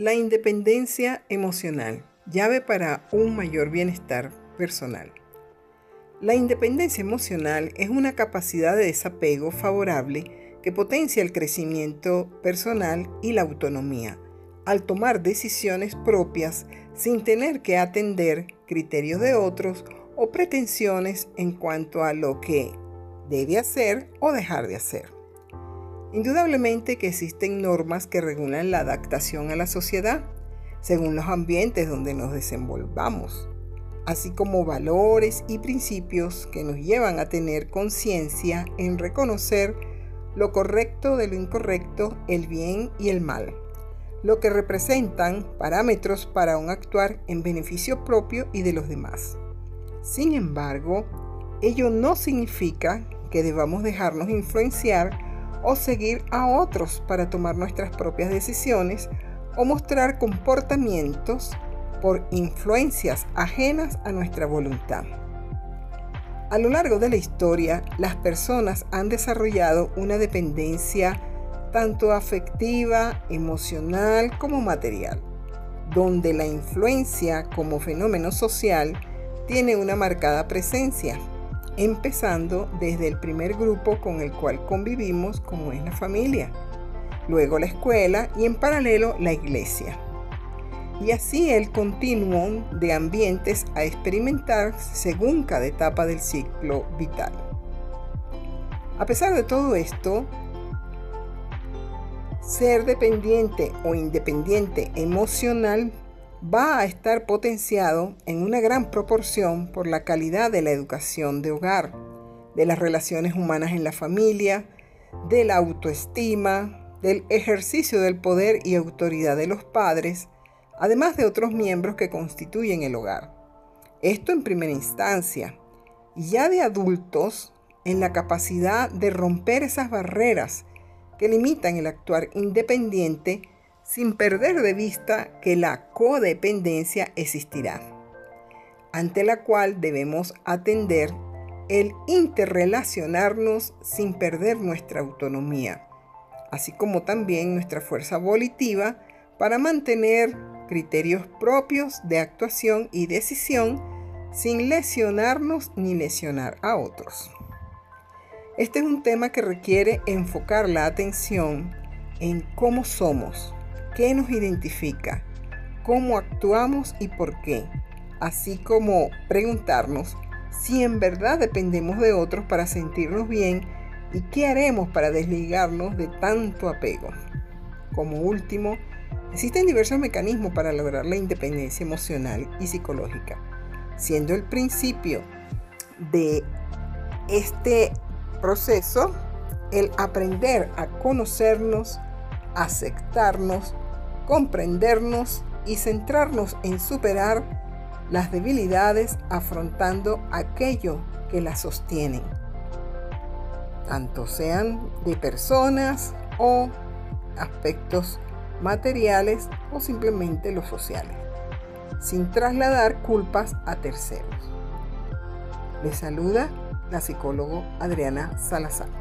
La independencia emocional, llave para un mayor bienestar personal. La independencia emocional es una capacidad de desapego favorable que potencia el crecimiento personal y la autonomía, al tomar decisiones propias sin tener que atender criterios de otros o pretensiones en cuanto a lo que debe hacer o dejar de hacer. Indudablemente que existen normas que regulan la adaptación a la sociedad según los ambientes donde nos desenvolvamos, así como valores y principios que nos llevan a tener conciencia en reconocer lo correcto de lo incorrecto, el bien y el mal, lo que representan parámetros para un actuar en beneficio propio y de los demás. Sin embargo, ello no significa que debamos dejarnos influenciar o seguir a otros para tomar nuestras propias decisiones o mostrar comportamientos por influencias ajenas a nuestra voluntad. A lo largo de la historia, las personas han desarrollado una dependencia tanto afectiva, emocional como material, donde la influencia como fenómeno social tiene una marcada presencia empezando desde el primer grupo con el cual convivimos, como es la familia, luego la escuela y en paralelo la iglesia. Y así el continuum de ambientes a experimentar según cada etapa del ciclo vital. A pesar de todo esto, ser dependiente o independiente emocional va a estar potenciado en una gran proporción por la calidad de la educación de hogar, de las relaciones humanas en la familia, de la autoestima, del ejercicio del poder y autoridad de los padres, además de otros miembros que constituyen el hogar. Esto en primera instancia. Ya de adultos, en la capacidad de romper esas barreras que limitan el actuar independiente sin perder de vista que la codependencia existirá, ante la cual debemos atender el interrelacionarnos sin perder nuestra autonomía, así como también nuestra fuerza volitiva para mantener criterios propios de actuación y decisión sin lesionarnos ni lesionar a otros. Este es un tema que requiere enfocar la atención en cómo somos, qué nos identifica, cómo actuamos y por qué, así como preguntarnos si en verdad dependemos de otros para sentirnos bien y qué haremos para desligarnos de tanto apego. Como último, existen diversos mecanismos para lograr la independencia emocional y psicológica, siendo el principio de este proceso el aprender a conocernos, aceptarnos, comprendernos y centrarnos en superar las debilidades afrontando aquello que las sostienen, tanto sean de personas o aspectos materiales o simplemente los sociales, sin trasladar culpas a terceros. Les saluda la psicóloga Adriana Salazar.